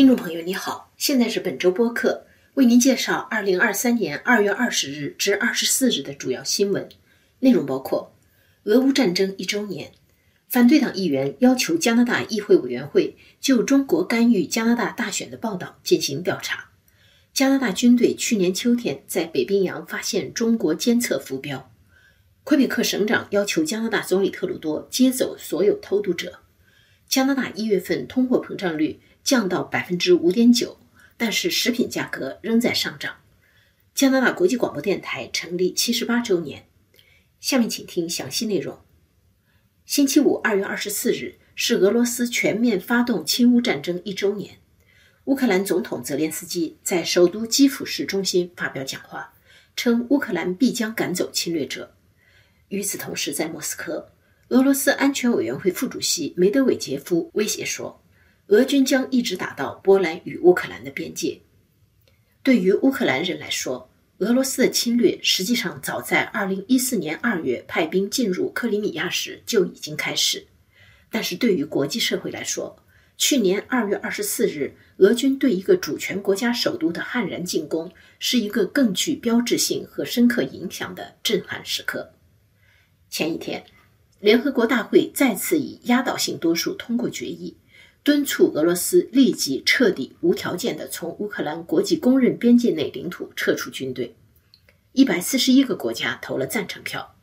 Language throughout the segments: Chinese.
听众朋友，你好，现在是本周播客，为您介绍二零二三年二月二十日至二十四日的主要新闻内容，包括俄乌战争一周年，反对党议员要求加拿大议会委员会就中国干预加拿大大选的报道进行调查，加拿大军队去年秋天在北冰洋发现中国监测浮标，魁北克省长要求加拿大总理特鲁多接走所有偷渡者，加拿大一月份通货膨胀率。降到百分之五点九，但是食品价格仍在上涨。加拿大国际广播电台成立七十八周年。下面请听详细内容。星期五，二月二十四日是俄罗斯全面发动侵乌战争一周年。乌克兰总统泽连斯基在首都基辅市中心发表讲话，称乌克兰必将赶走侵略者。与此同时，在莫斯科，俄罗斯安全委员会副主席梅德韦杰夫威胁说。俄军将一直打到波兰与乌克兰的边界。对于乌克兰人来说，俄罗斯的侵略实际上早在2014年2月派兵进入克里米亚时就已经开始。但是对于国际社会来说，去年2月24日俄军对一个主权国家首都的悍然进攻，是一个更具标志性和深刻影响的震撼时刻。前一天，联合国大会再次以压倒性多数通过决议。敦促俄罗斯立即彻底、无条件地从乌克兰国际公认边界内领土撤出军队。一百四十一个国家投了赞成票，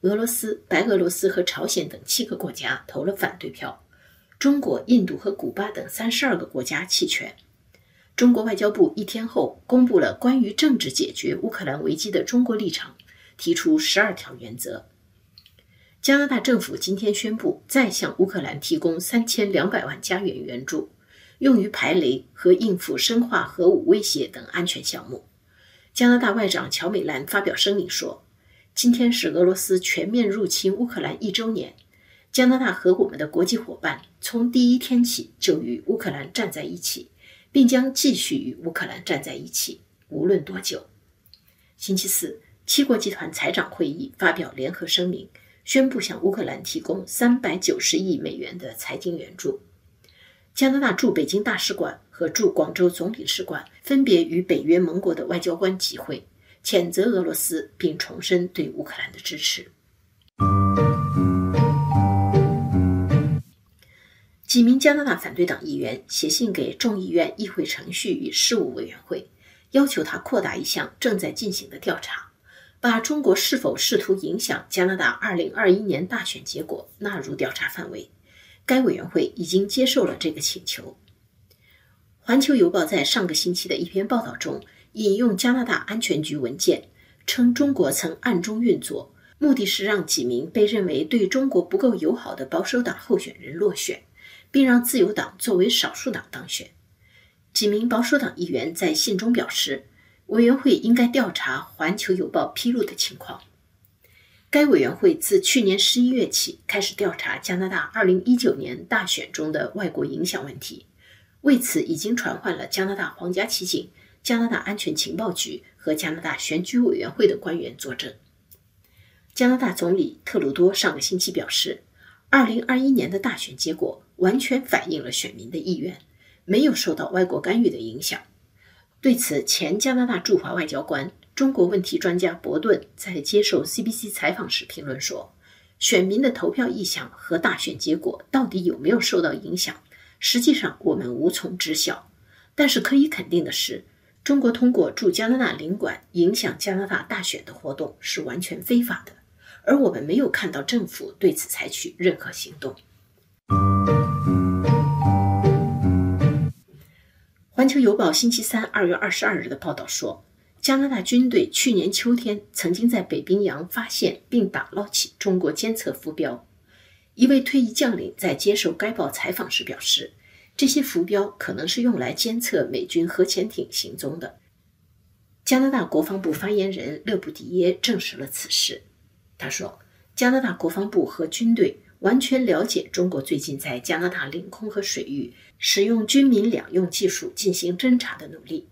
俄罗斯、白俄罗斯和朝鲜等七个国家投了反对票，中国、印度和古巴等三十二个国家弃权。中国外交部一天后公布了关于政治解决乌克兰危机的中国立场，提出十二条原则。加拿大政府今天宣布，再向乌克兰提供三千两百万加元援助，用于排雷和应付生化核武威胁等安全项目。加拿大外长乔美兰发表声明说：“今天是俄罗斯全面入侵乌克兰一周年，加拿大和我们的国际伙伴从第一天起就与乌克兰站在一起，并将继续与乌克兰站在一起，无论多久。”星期四，七国集团财长会议发表联合声明。宣布向乌克兰提供三百九十亿美元的财经援助。加拿大驻北京大使馆和驻广州总领事馆分别与北约盟国的外交官集会，谴责俄罗斯，并重申对乌克兰的支持。几名加拿大反对党议员写信给众议院议会程序与事务委员会，要求他扩大一项正在进行的调查。把中国是否试图影响加拿大2021年大选结果纳入调查范围，该委员会已经接受了这个请求。环球邮报在上个星期的一篇报道中引用加拿大安全局文件，称中国曾暗中运作，目的是让几名被认为对中国不够友好的保守党候选人落选，并让自由党作为少数党当选。几名保守党议员在信中表示。委员会应该调查《环球邮报》披露的情况。该委员会自去年十一月起开始调查加拿大二零一九年大选中的外国影响问题，为此已经传唤了加拿大皇家骑警、加拿大安全情报局和加拿大选举委员会的官员作证。加拿大总理特鲁多上个星期表示，二零二一年的大选结果完全反映了选民的意愿，没有受到外国干预的影响。对此，前加拿大驻华外交官、中国问题专家伯顿在接受 CBC 采访时评论说：“选民的投票意向和大选结果到底有没有受到影响，实际上我们无从知晓。但是可以肯定的是，中国通过驻加拿大领馆影响加拿大大选的活动是完全非法的，而我们没有看到政府对此采取任何行动。”环球邮报星期三二月二十二日的报道说，加拿大军队去年秋天曾经在北冰洋发现并打捞起中国监测浮标。一位退役将领在接受该报采访时表示，这些浮标可能是用来监测美军核潜艇行踪的。加拿大国防部发言人勒布迪耶证实了此事。他说，加拿大国防部和军队。完全了解中国最近在加拿大领空和水域使用军民两用技术进行侦察的努力。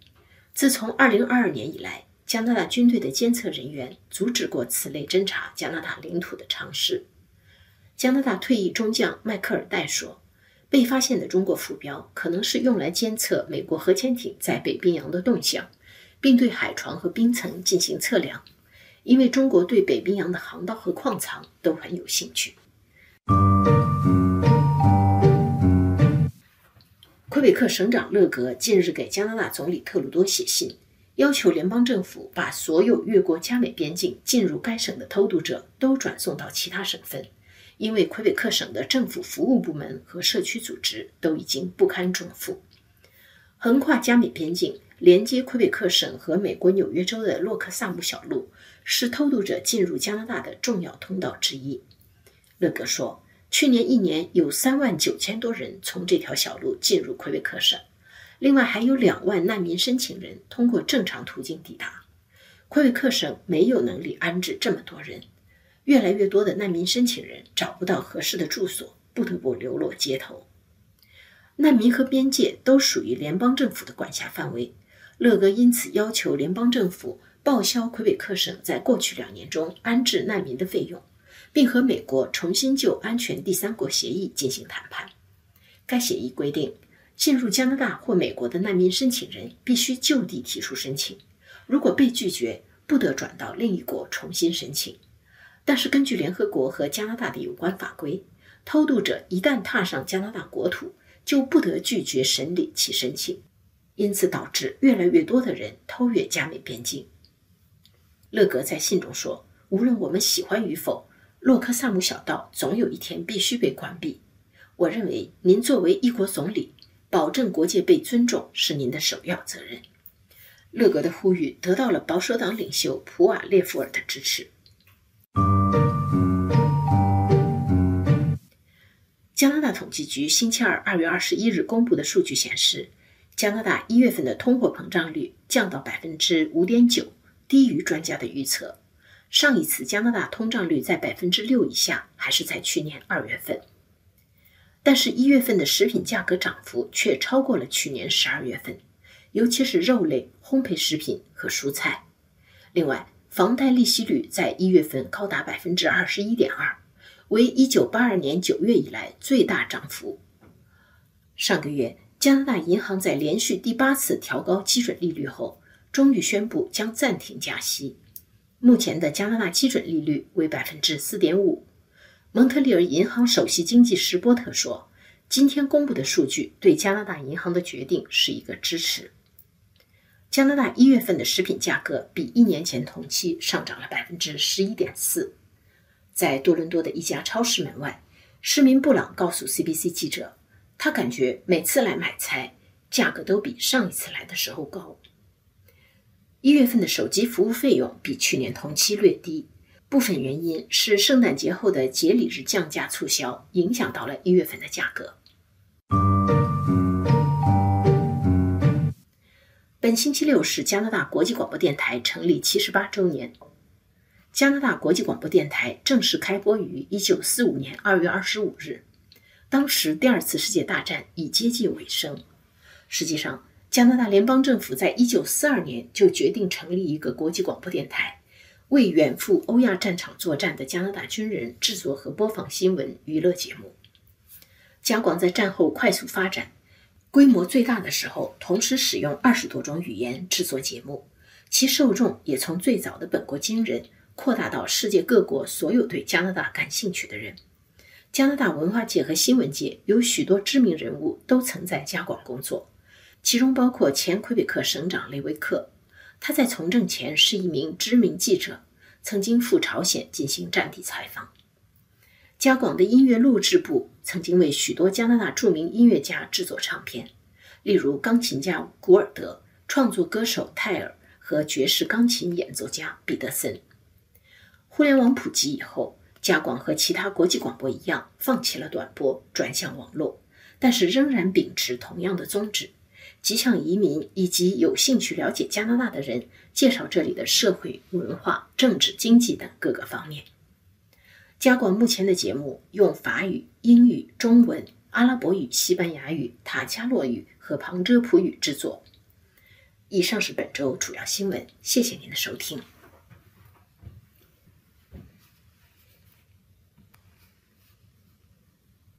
自从2022年以来，加拿大军队的监测人员阻止过此类侦察加拿大领土的尝试。加拿大退役中将迈克尔戴说：“被发现的中国浮标可能是用来监测美国核潜艇在北冰洋的动向，并对海床和冰层进行测量，因为中国对北冰洋的航道和矿藏都很有兴趣。魁北克省长勒格近日给加拿大总理特鲁多写信，要求联邦政府把所有越过加美边境进入该省的偷渡者都转送到其他省份。因为魁北克省的政府服务部门和社区组织都已经不堪重负，横跨加美边境、连接魁北克省和美国纽约州的洛克萨姆小路是偷渡者进入加拿大的重要通道之一。勒格说，去年一年有三万九千多人从这条小路进入魁北克省，另外还有两万难民申请人通过正常途径抵达。魁北克省没有能力安置这么多人。越来越多的难民申请人找不到合适的住所，不得不流落街头。难民和边界都属于联邦政府的管辖范围。勒格因此要求联邦政府报销魁北克省在过去两年中安置难民的费用，并和美国重新就安全第三国协议进行谈判。该协议规定，进入加拿大或美国的难民申请人必须就地提出申请，如果被拒绝，不得转到另一国重新申请。但是，根据联合国和加拿大的有关法规，偷渡者一旦踏上加拿大国土，就不得拒绝审理其申请，因此导致越来越多的人偷越加美边境。勒格在信中说：“无论我们喜欢与否，洛克萨姆小道总有一天必须被关闭。我认为，您作为一国总理，保证国界被尊重是您的首要责任。”勒格的呼吁得到了保守党领袖普瓦列夫尔的支持。加拿大统计局星期二二月二十一日公布的数据显示，加拿大一月份的通货膨胀率降到百分之五点九，低于专家的预测。上一次加拿大通胀率在百分之六以下，还是在去年二月份。但是，一月份的食品价格涨幅却超过了去年十二月份，尤其是肉类、烘焙食品和蔬菜。另外，房贷利息率在一月份高达百分之二十一点二。为一九八二年九月以来最大涨幅。上个月，加拿大银行在连续第八次调高基准利率后，终于宣布将暂停加息。目前的加拿大基准利率为百分之四点五。蒙特利尔银行首席经济师波特说：“今天公布的数据对加拿大银行的决定是一个支持。”加拿大一月份的食品价格比一年前同期上涨了百分之十一点四。在多伦多的一家超市门外，市民布朗告诉 CBC 记者，他感觉每次来买菜，价格都比上一次来的时候高。一月份的手机服务费用比去年同期略低，部分原因是圣诞节后的节礼日降价促销影响到了一月份的价格。本星期六是加拿大国际广播电台成立七十八周年。加拿大国际广播电台正式开播于1945年2月25日，当时第二次世界大战已接近尾声。实际上，加拿大联邦政府在1942年就决定成立一个国际广播电台，为远赴欧亚战场作战的加拿大军人制作和播放新闻娱乐节目。加广在战后快速发展，规模最大的时候，同时使用二十多种语言制作节目，其受众也从最早的本国军人。扩大到世界各国所有对加拿大感兴趣的人。加拿大文化界和新闻界有许多知名人物都曾在加广工作，其中包括前魁北克省长雷维克，他在从政前是一名知名记者，曾经赴朝鲜进行战地采访。加广的音乐录制部曾经为许多加拿大著名音乐家制作唱片，例如钢琴家古尔德、创作歌手泰尔和爵士钢琴演奏家彼得森。互联网普及以后，加广和其他国际广播一样，放弃了短波，转向网络，但是仍然秉持同样的宗旨，即向移民以及有兴趣了解加拿大的人介绍这里的社会、文化、政治、经济等各个方面。加广目前的节目用法语、英语、中文、阿拉伯语、西班牙语、塔加洛语和旁遮普语制作。以上是本周主要新闻，谢谢您的收听。